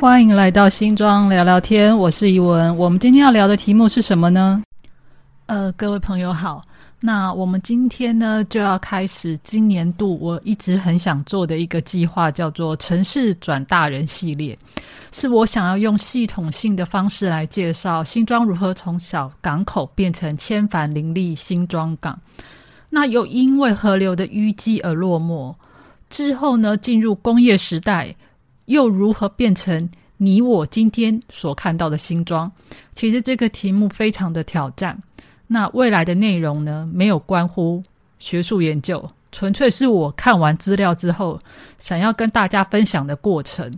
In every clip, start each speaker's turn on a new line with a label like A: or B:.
A: 欢迎来到新庄聊聊天，我是怡文。我们今天要聊的题目是什么呢？呃，各位朋友好，那我们今天呢就要开始今年度我一直很想做的一个计划，叫做“城市转大人”系列，是我想要用系统性的方式来介绍新庄如何从小港口变成千帆林立新庄港。那又因为河流的淤积而落寞，之后呢进入工业时代。又如何变成你我今天所看到的新装？其实这个题目非常的挑战。那未来的内容呢，没有关乎学术研究，纯粹是我看完资料之后想要跟大家分享的过程。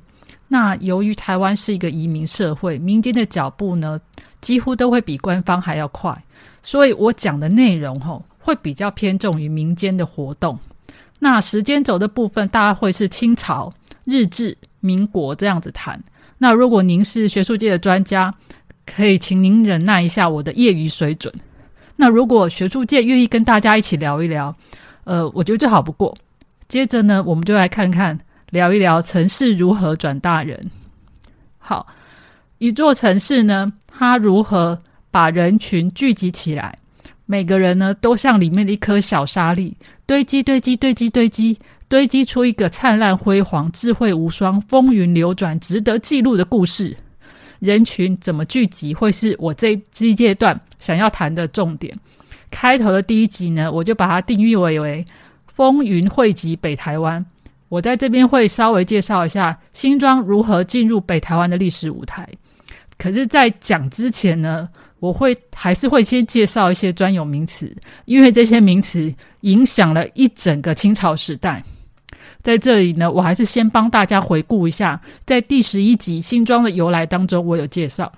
A: 那由于台湾是一个移民社会，民间的脚步呢几乎都会比官方还要快，所以我讲的内容吼会比较偏重于民间的活动。那时间轴的部分，大概会是清朝、日治。民国这样子谈，那如果您是学术界的专家，可以请您忍耐一下我的业余水准。那如果学术界愿意跟大家一起聊一聊，呃，我觉得最好不过。接着呢，我们就来看看聊一聊城市如何转大人。好，一座城市呢，它如何把人群聚集起来？每个人呢，都像里面的一颗小沙粒，堆积、堆积、堆积、堆积。堆积出一个灿烂辉煌、智慧无双、风云流转、值得记录的故事。人群怎么聚集，会是我这一阶段想要谈的重点。开头的第一集呢，我就把它定义为为风云汇集北台湾。我在这边会稍微介绍一下新庄如何进入北台湾的历史舞台。可是，在讲之前呢，我会还是会先介绍一些专有名词，因为这些名词影响了一整个清朝时代。在这里呢，我还是先帮大家回顾一下，在第十一集新庄的由来当中，我有介绍。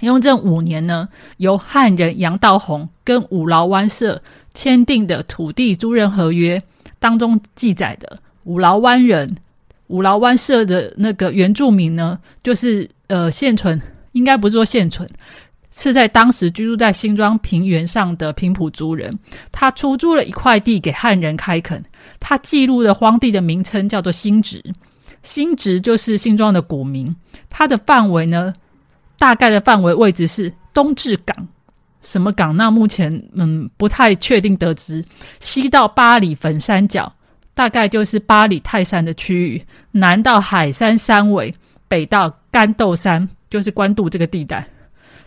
A: 雍正五年呢，由汉人杨道洪跟五劳湾社签订的土地租任合约当中记载的，五劳湾人、五劳湾社的那个原住民呢，就是呃现存，应该不是说现存。是在当时居住在新庄平原上的平埔族人，他出租了一块地给汉人开垦。他记录的荒地的名称叫做新直，新直就是新庄的古名。它的范围呢，大概的范围位置是东至港，什么港？那目前嗯不太确定得知。西到八里粉山脚，大概就是八里泰山的区域；南到海山山尾，北到干豆山，就是关渡这个地带。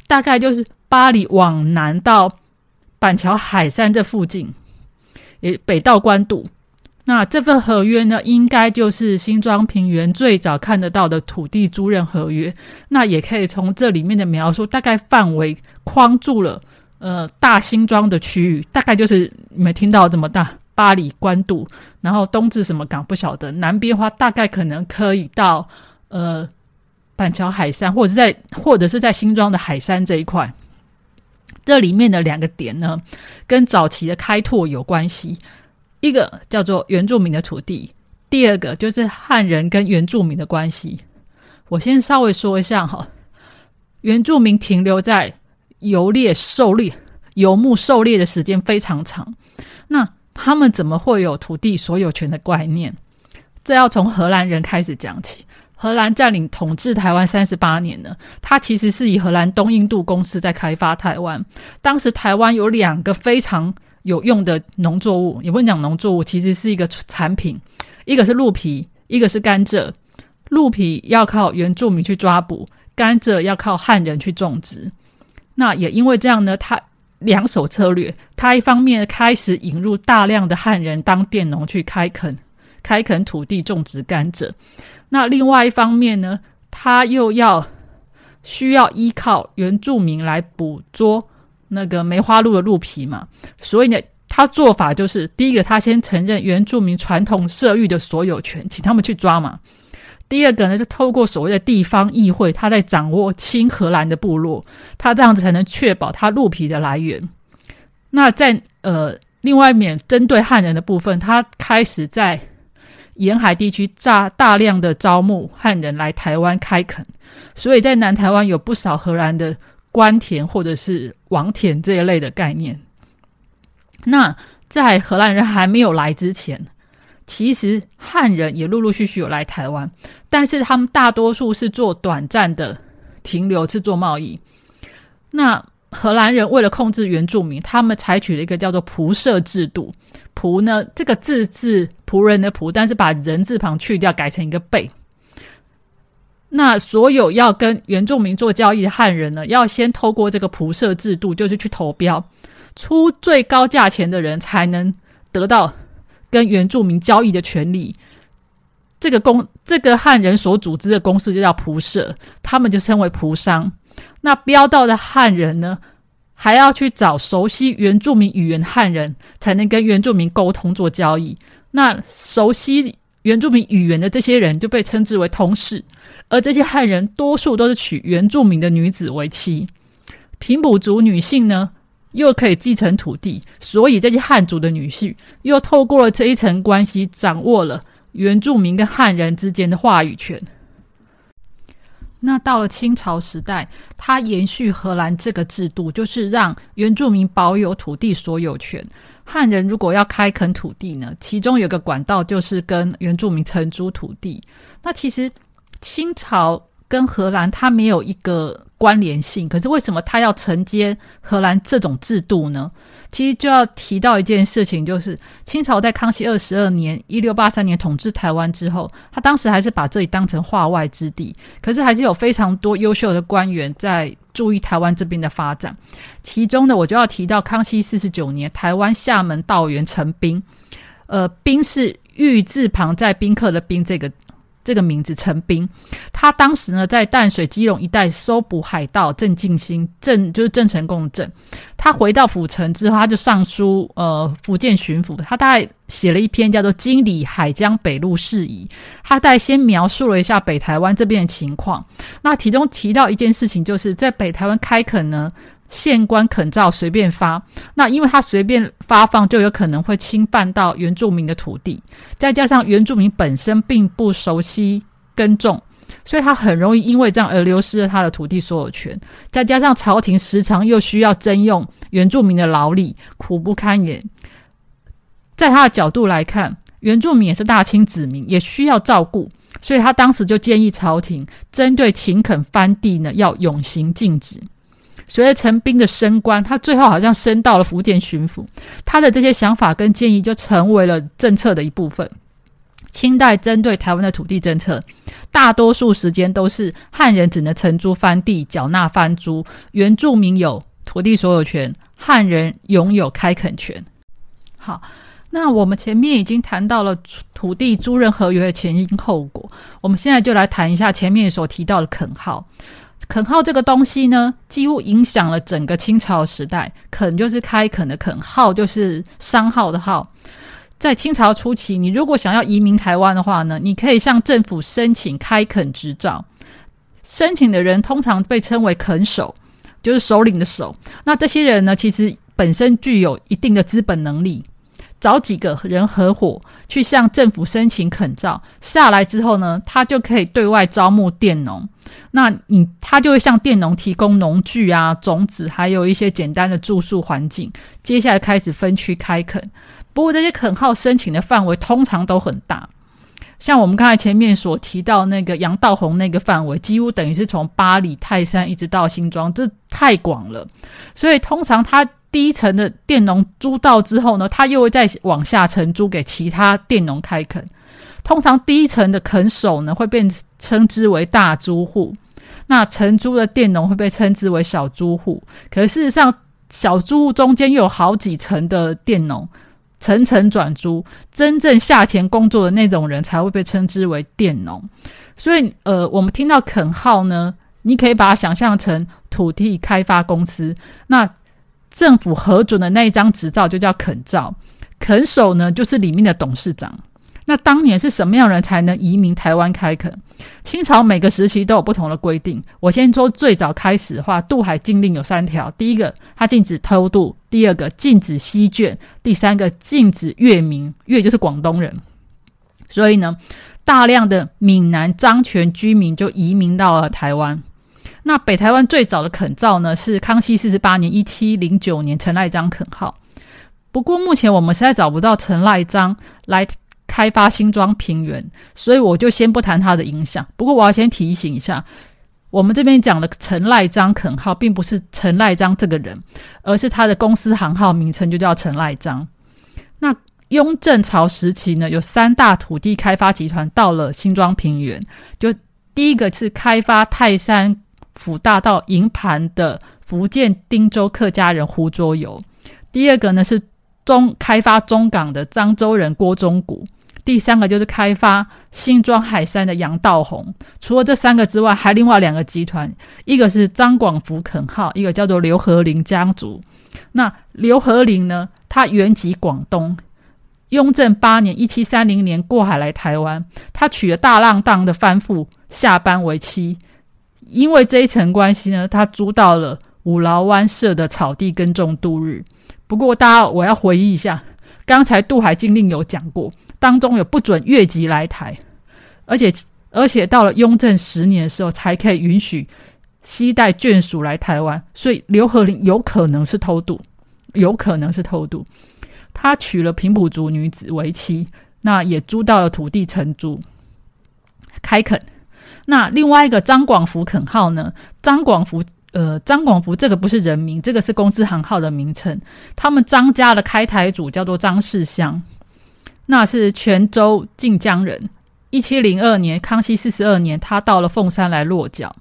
A: 大概就是巴黎往南到板桥海山这附近，也北到关渡。那这份合约呢，应该就是新庄平原最早看得到的土地租赁合约。那也可以从这里面的描述，大概范围框住了呃大新庄的区域，大概就是你们听到这么大，巴黎官渡，然后东至什么港不晓得，南边的话大概可能可以到呃。板桥海山，或者是在或者是在新庄的海山这一块，这里面的两个点呢，跟早期的开拓有关系。一个叫做原住民的土地，第二个就是汉人跟原住民的关系。我先稍微说一下哈，原住民停留在游猎、狩猎、游牧、狩猎的时间非常长，那他们怎么会有土地所有权的概念？这要从荷兰人开始讲起。荷兰占领统治台湾三十八年呢，它其实是以荷兰东印度公司在开发台湾。当时台湾有两个非常有用的农作物，也不能讲农作物，其实是一个产品，一个是鹿皮，一个是甘蔗。鹿皮要靠原住民去抓捕，甘蔗要靠汉人去种植。那也因为这样呢，他两手策略，他一方面开始引入大量的汉人当佃农去开垦，开垦土地种植甘蔗。那另外一方面呢，他又要需要依靠原住民来捕捉那个梅花鹿的鹿皮嘛，所以呢，他做法就是第一个，他先承认原住民传统社域的所有权，请他们去抓嘛；第二个呢，就透过所谓的地方议会，他在掌握亲荷兰的部落，他这样子才能确保他鹿皮的来源。那在呃，另外一面针对汉人的部分，他开始在。沿海地区大大量的招募汉人来台湾开垦，所以在南台湾有不少荷兰的官田或者是王田这一类的概念。那在荷兰人还没有来之前，其实汉人也陆陆续续有来台湾，但是他们大多数是做短暂的停留，是做贸易。那荷兰人为了控制原住民，他们采取了一个叫做仆射制度。仆呢，这个字是仆人的仆，但是把人字旁去掉，改成一个贝。那所有要跟原住民做交易的汉人呢，要先透过这个仆射制度，就是去投标，出最高价钱的人才能得到跟原住民交易的权利。这个公这个汉人所组织的公司就叫仆社，他们就称为仆商。那标到的汉人呢，还要去找熟悉原住民语言的汉人，才能跟原住民沟通做交易。那熟悉原住民语言的这些人就被称之为通事，而这些汉人多数都是娶原住民的女子为妻。平埔族女性呢，又可以继承土地，所以这些汉族的女婿又透过了这一层关系，掌握了原住民跟汉人之间的话语权。那到了清朝时代，它延续荷兰这个制度，就是让原住民保有土地所有权。汉人如果要开垦土地呢，其中有个管道就是跟原住民承租土地。那其实清朝跟荷兰它没有一个。关联性，可是为什么他要承接荷兰这种制度呢？其实就要提到一件事情，就是清朝在康熙二十二年（一六八三年）统治台湾之后，他当时还是把这里当成化外之地，可是还是有非常多优秀的官员在注意台湾这边的发展。其中呢，我就要提到康熙四十九年，台湾厦门道员陈斌，呃，斌是玉字旁在宾客的宾这个。这个名字陈斌，他当时呢在淡水、基隆一带搜捕海盗郑进兴，郑就是郑成功郑。他回到府城之后，他就上书呃福建巡抚，他大概写了一篇叫做《经理海江北路事宜》，他大概先描述了一下北台湾这边的情况。那其中提到一件事情，就是在北台湾开垦呢。县官肯造随便发，那因为他随便发放，就有可能会侵犯到原住民的土地。再加上原住民本身并不熟悉耕种，所以他很容易因为这样而流失了他的土地所有权。再加上朝廷时常又需要征用原住民的劳力，苦不堪言。在他的角度来看，原住民也是大清子民，也需要照顾，所以他当时就建议朝廷针对勤垦翻地呢，要永行禁止。随着陈斌的升官，他最后好像升到了福建巡抚。他的这些想法跟建议就成为了政策的一部分。清代针对台湾的土地政策，大多数时间都是汉人只能承租番地，缴纳番租；原住民有土地所有权，汉人拥有开垦权。好，那我们前面已经谈到了土地租赁合约的前因后果，我们现在就来谈一下前面所提到的垦号。垦号这个东西呢，几乎影响了整个清朝时代。垦就是开垦的垦，号就是商号的号。在清朝初期，你如果想要移民台湾的话呢，你可以向政府申请开垦执照。申请的人通常被称为垦首，就是首领的首。那这些人呢，其实本身具有一定的资本能力。找几个人合伙去向政府申请垦照，下来之后呢，他就可以对外招募佃农。那你他就会向佃农提供农具啊、种子，还有一些简单的住宿环境。接下来开始分区开垦。不过这些垦号申请的范围通常都很大，像我们刚才前面所提到那个杨道宏那个范围，几乎等于是从巴黎、泰山一直到新庄，这太广了。所以通常他。第一层的佃农租到之后呢，他又会再往下承租给其他佃农开垦。通常第一层的垦手呢，会被称之为大租户；那承租的佃农会被称之为小租户。可事实上，小租户中间又有好几层的佃农，层层转租，真正下田工作的那种人才会被称之为佃农。所以，呃，我们听到垦号呢，你可以把它想象成土地开发公司。那政府核准的那一张执照就叫垦照，垦手呢就是里面的董事长。那当年是什么样人才能移民台湾开垦？清朝每个时期都有不同的规定。我先说最早开始的话，渡海禁令有三条：第一个，它禁止偷渡；第二个，禁止西卷；第三个，禁止粤民，粤就是广东人。所以呢，大量的闽南漳泉居民就移民到了台湾。那北台湾最早的垦造呢，是康熙四十八年（一七零九年）陈赖章垦号。不过目前我们实在找不到陈赖章来开发新庄平原，所以我就先不谈它的影响。不过我要先提醒一下，我们这边讲的陈赖章垦号，并不是陈赖章这个人，而是他的公司行号名称就叫陈赖章。那雍正朝时期呢，有三大土地开发集团到了新庄平原，就第一个是开发泰山府大道营盘的福建汀州客家人胡卓友，第二个呢是中开发中港的漳州人郭忠谷。第三个就是开发新庄海山的杨道宏。除了这三个之外，还另外两个集团，一个是张广福垦号，一个叫做刘和林家族。那刘和林呢，他原籍广东，雍正八年（一七三零年）过海来台湾，他娶了大浪荡的番妇下班为妻。因为这一层关系呢，他租到了五劳湾社的草地耕种度日。不过，大家我要回忆一下，刚才渡海禁令有讲过。当中有不准越籍来台，而且而且到了雍正十年的时候，才可以允许西带眷属来台湾。所以刘和林有可能是偷渡，有可能是偷渡。他娶了平埔族女子为妻，那也租到了土地承租开垦。那另外一个张广福垦号呢？张广福，呃，张广福这个不是人名，这个是公司行号的名称。他们张家的开台主叫做张世香。那是泉州晋江人，一七零二年，康熙四十二年，他到了凤山来落脚。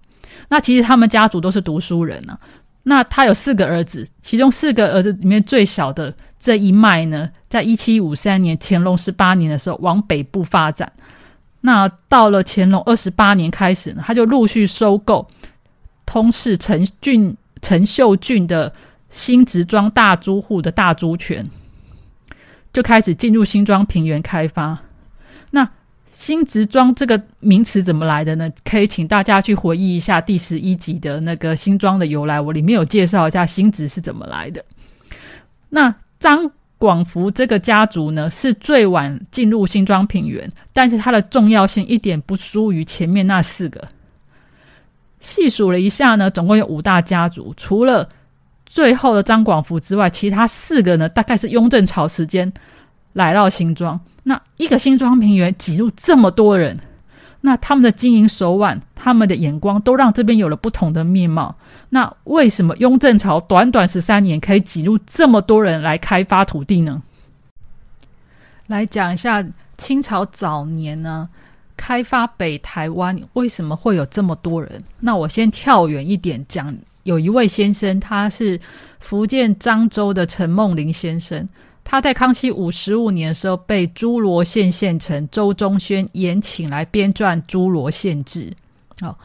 A: 那其实他们家族都是读书人啊。那他有四个儿子，其中四个儿子里面最小的这一脉呢，在一七五三年乾隆十八年的时候往北部发展。那到了乾隆二十八年开始呢，他就陆续收购通市陈俊陈秀俊的新植庄大租户的大租权。就开始进入新庄平原开发。那新植庄这个名词怎么来的呢？可以请大家去回忆一下第十一集的那个新庄的由来，我里面有介绍一下新植是怎么来的。那张广福这个家族呢，是最晚进入新庄平原，但是它的重要性一点不输于前面那四个。细数了一下呢，总共有五大家族，除了。最后的张广福之外，其他四个呢，大概是雍正朝时间来到新庄。那一个新庄平原挤入这么多人，那他们的经营手腕、他们的眼光，都让这边有了不同的面貌。那为什么雍正朝短短十三年可以挤入这么多人来开发土地呢？来讲一下清朝早年呢，开发北台湾为什么会有这么多人？那我先跳远一点讲。有一位先生，他是福建漳州的陈梦林先生。他在康熙五十五年的时候，被诸罗县县城周忠宣延请来编撰《诸罗县志》。哦，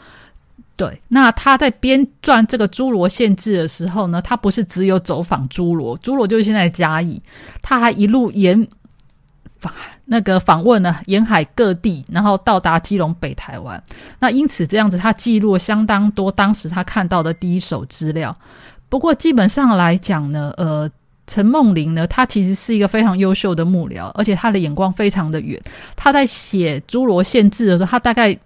A: 对，那他在编撰这个《诸罗县志》的时候呢，他不是只有走访诸罗，诸罗就是现在嘉义，他还一路沿。那个访问呢，沿海各地，然后到达基隆北台湾。那因此这样子，他记录了相当多当时他看到的第一手资料。不过基本上来讲呢，呃，陈梦玲呢，她其实是一个非常优秀的幕僚，而且她的眼光非常的远。她在写《侏罗县志》的时候，她大概。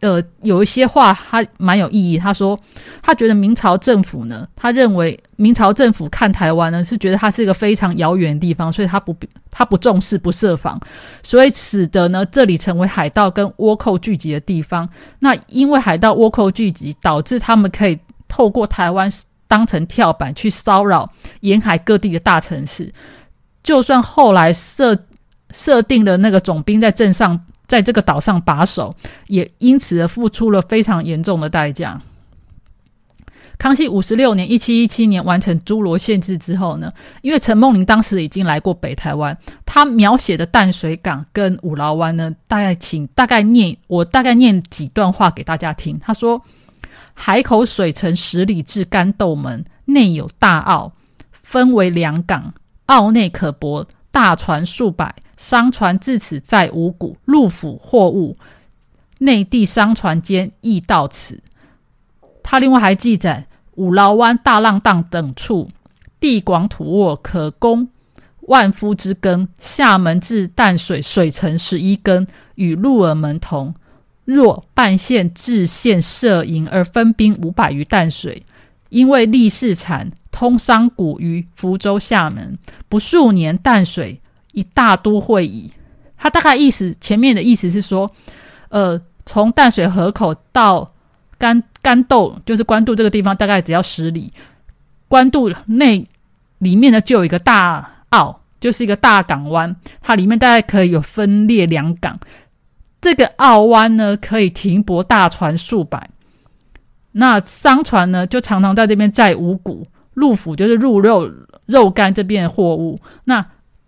A: 呃，有一些话他蛮有意义。他说，他觉得明朝政府呢，他认为明朝政府看台湾呢，是觉得它是一个非常遥远的地方，所以他不他不重视不设防，所以使得呢这里成为海盗跟倭寇聚集的地方。那因为海盗倭寇聚集，导致他们可以透过台湾当成跳板去骚扰沿海各地的大城市。就算后来设设定了那个总兵在镇上。在这个岛上把守，也因此而付出了非常严重的代价。康熙五十六年（一七一七年）完成《诸罗县志》之后呢，因为陈梦玲当时已经来过北台湾，他描写的淡水港跟五劳湾呢，大概请大概念我大概念几段话给大家听。他说：“海口水城十里至干豆门，内有大澳，分为两港，澳内可泊大船数百。”商船至此在五谷，陆府货物，内地商船间亦到此。他另外还记载五劳湾、大浪荡等处，地广土沃，可供万夫之耕。厦门至淡水水城十一更，与鹿耳门同。若半县至县设营而分兵五百余淡水，因为利市产通商谷于福州、厦门，不数年淡水。一大都会以。它大概意思前面的意思是说，呃，从淡水河口到干干豆，就是关渡这个地方，大概只要十里。关渡内里面呢，就有一个大澳，就是一个大港湾，它里面大概可以有分裂两港。这个澳湾呢，可以停泊大船数百，那商船呢，就常常在这边载五谷、入府，就是入肉、肉干这边的货物。那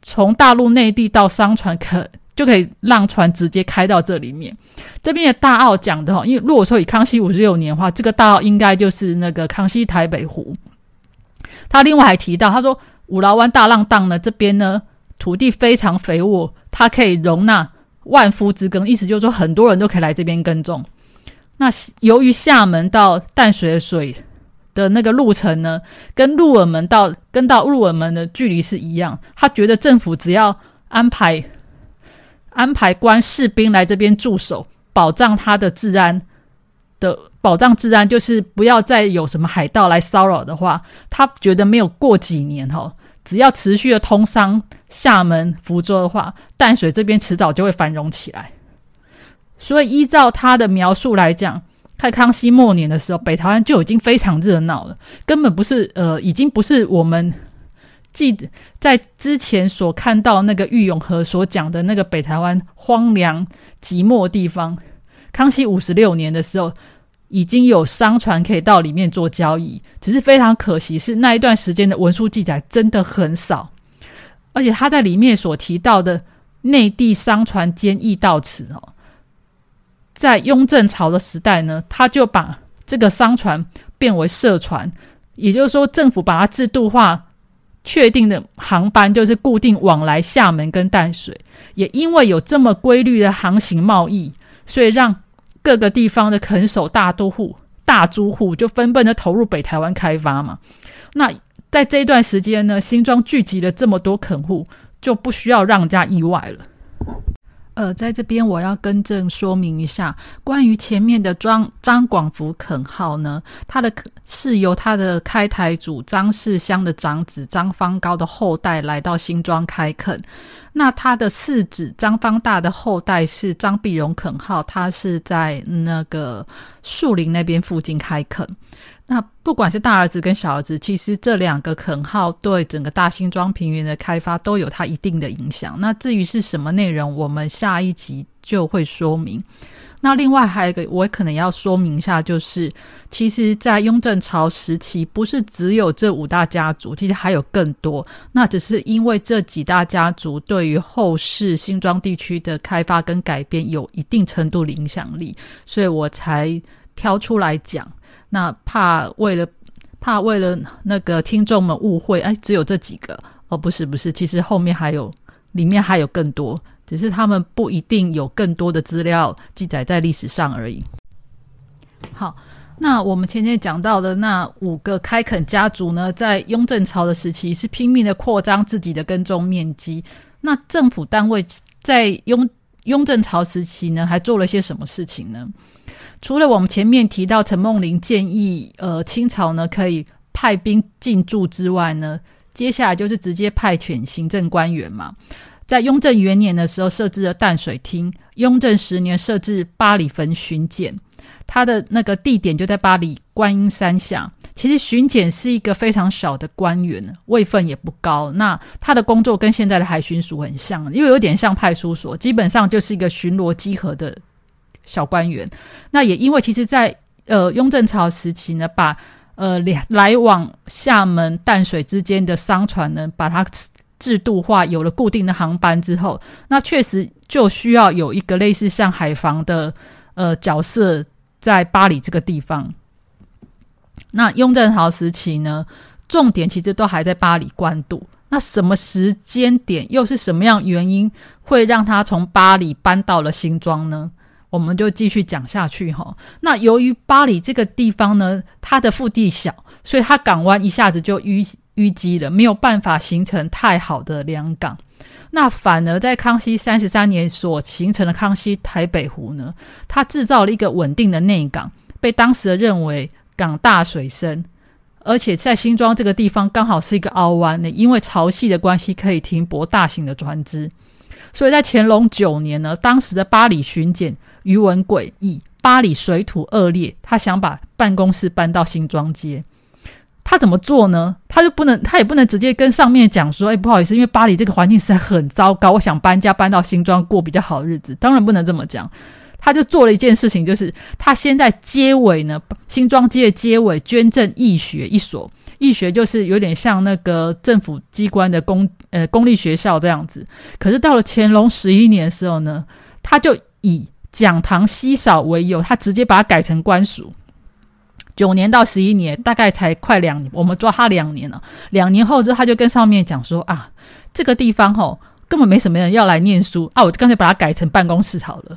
A: 从大陆内地到商船，可就可以让船直接开到这里面。这边的大澳讲的哈，因为如果说以康熙五十六年的话，这个大澳应该就是那个康熙台北湖。他另外还提到，他说五劳湾大浪荡呢，这边呢土地非常肥沃，它可以容纳万夫之耕，意思就是说很多人都可以来这边耕种。那由于厦门到淡水的水的那个路程呢，跟鹿耳门到跟到鹿耳门的距离是一样，他觉得政府只要安排安排官士兵来这边驻守，保障他的治安。的保障治安，就是不要再有什么海盗来骚扰的话，他觉得没有过几年哈，只要持续的通商厦门、福州的话，淡水这边迟早就会繁荣起来。所以依照他的描述来讲，在康熙末年的时候，北台湾就已经非常热闹了，根本不是呃，已经不是我们记在之前所看到那个玉永河所讲的那个北台湾荒凉寂寞地方。康熙五十六年的时候，已经有商船可以到里面做交易，只是非常可惜是那一段时间的文书记载真的很少，而且他在里面所提到的内地商船兼易到此哦，在雍正朝的时代呢，他就把这个商船变为社船，也就是说政府把它制度化，确定的航班就是固定往来厦门跟淡水，也因为有这么规律的航行贸易，所以让各个地方的垦守大都户、大租户就纷纷的投入北台湾开发嘛。那在这一段时间呢，新庄聚集了这么多垦户，就不需要让人家意外了。呃，在这边我要更正说明一下，关于前面的张张广福垦号呢，他的是由他的开台主张世香的长子张方高的后代来到新庄开垦。那他的次子张方大的后代是张碧荣垦号，他是在那个树林那边附近开垦。那不管是大儿子跟小儿子，其实这两个垦号对整个大新庄平原的开发都有它一定的影响。那至于是什么内容，我们下一集就会说明。那另外还有一个，我可能要说明一下，就是其实，在雍正朝时期，不是只有这五大家族，其实还有更多。那只是因为这几大家族对于后世新庄地区的开发跟改变有一定程度的影响力，所以我才挑出来讲。那怕为了怕为了那个听众们误会，哎，只有这几个哦，不是不是，其实后面还有，里面还有更多，只是他们不一定有更多的资料记载在历史上而已。好，那我们前面讲到的那五个开垦家族呢，在雍正朝的时期是拼命的扩张自己的耕种面积。那政府单位在雍雍正朝时期呢，还做了些什么事情呢？除了我们前面提到陈梦麟建议，呃，清朝呢可以派兵进驻之外呢，接下来就是直接派遣行政官员嘛。在雍正元年的时候设置了淡水厅，雍正十年设置八里坟巡检，他的那个地点就在巴黎观音山下。其实巡检是一个非常小的官员，位分也不高。那他的工作跟现在的海巡署很像，又有点像派出所，基本上就是一个巡逻稽核的。小官员，那也因为其实，在呃雍正朝时期呢，把呃两来往厦门淡水之间的商船呢，把它制度化，有了固定的航班之后，那确实就需要有一个类似像海防的呃角色在巴黎这个地方。那雍正朝时期呢，重点其实都还在巴黎官渡。那什么时间点，又是什么样原因，会让他从巴黎搬到了新庄呢？我们就继续讲下去哈。那由于巴黎这个地方呢，它的腹地小，所以它港湾一下子就淤淤积了，没有办法形成太好的良港。那反而在康熙三十三年所形成的康熙台北湖呢，它制造了一个稳定的内港，被当时的认为港大水深，而且在新庄这个地方刚好是一个凹湾呢，因为潮汐的关系可以停泊大型的船只。所以在乾隆九年呢，当时的巴黎巡检于文贵以巴黎水土恶劣，他想把办公室搬到新庄街。他怎么做呢？他就不能，他也不能直接跟上面讲说：“哎，不好意思，因为巴黎这个环境实在很糟糕，我想搬家搬到新庄过比较好日子。”当然不能这么讲。他就做了一件事情，就是他先在街尾呢，新庄街的街尾捐赠义学一所，义学就是有点像那个政府机关的公呃公立学校这样子。可是到了乾隆十一年的时候呢，他就以讲堂稀少为由，他直接把它改成官署。九年到十一年，大概才快两年，我们抓他两年了。两年后之后，他就跟上面讲说啊，这个地方吼根本没什么人要来念书啊，我就干脆把它改成办公室好了。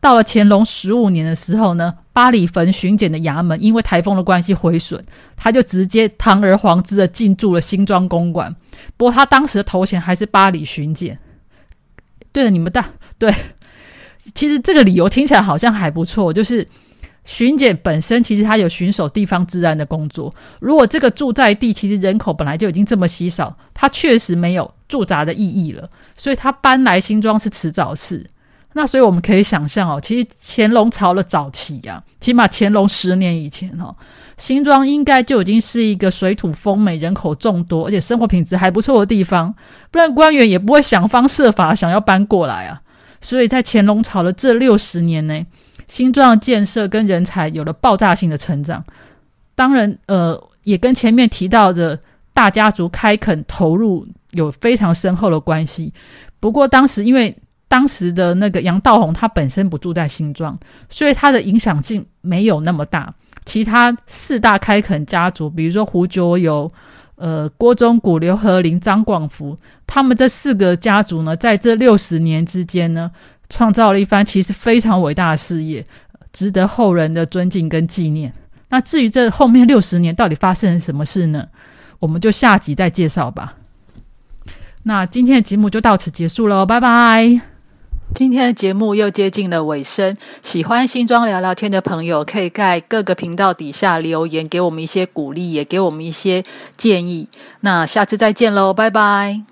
A: 到了乾隆十五年的时候呢，八里坟巡检的衙门因为台风的关系毁损，他就直接堂而皇之的进驻了新庄公馆。不过他当时的头衔还是八里巡检。对了，你们大对，其实这个理由听起来好像还不错，就是巡检本身其实他有巡守地方治安的工作。如果这个住在地其实人口本来就已经这么稀少，他确实没有驻扎的意义了，所以他搬来新庄是迟早事。那所以我们可以想象哦，其实乾隆朝的早期啊，起码乾隆十年以前哦，新庄应该就已经是一个水土丰美、人口众多，而且生活品质还不错的地方，不然官员也不会想方设法想要搬过来啊。所以在乾隆朝的这六十年内，新庄的建设跟人才有了爆炸性的成长。当然，呃，也跟前面提到的大家族开垦投入有非常深厚的关系。不过当时因为当时的那个杨道宏，他本身不住在新庄，所以他的影响性没有那么大。其他四大开垦家族，比如说胡九友、呃郭忠谷、刘和林、张广福，他们这四个家族呢，在这六十年之间呢，创造了一番其实非常伟大的事业，值得后人的尊敬跟纪念。那至于这后面六十年到底发生了什么事呢？我们就下集再介绍吧。那今天的节目就到此结束喽，拜拜。今天的节目又接近了尾声，喜欢新庄聊聊天的朋友，可以在各个频道底下留言，给我们一些鼓励，也给我们一些建议。那下次再见喽，拜拜。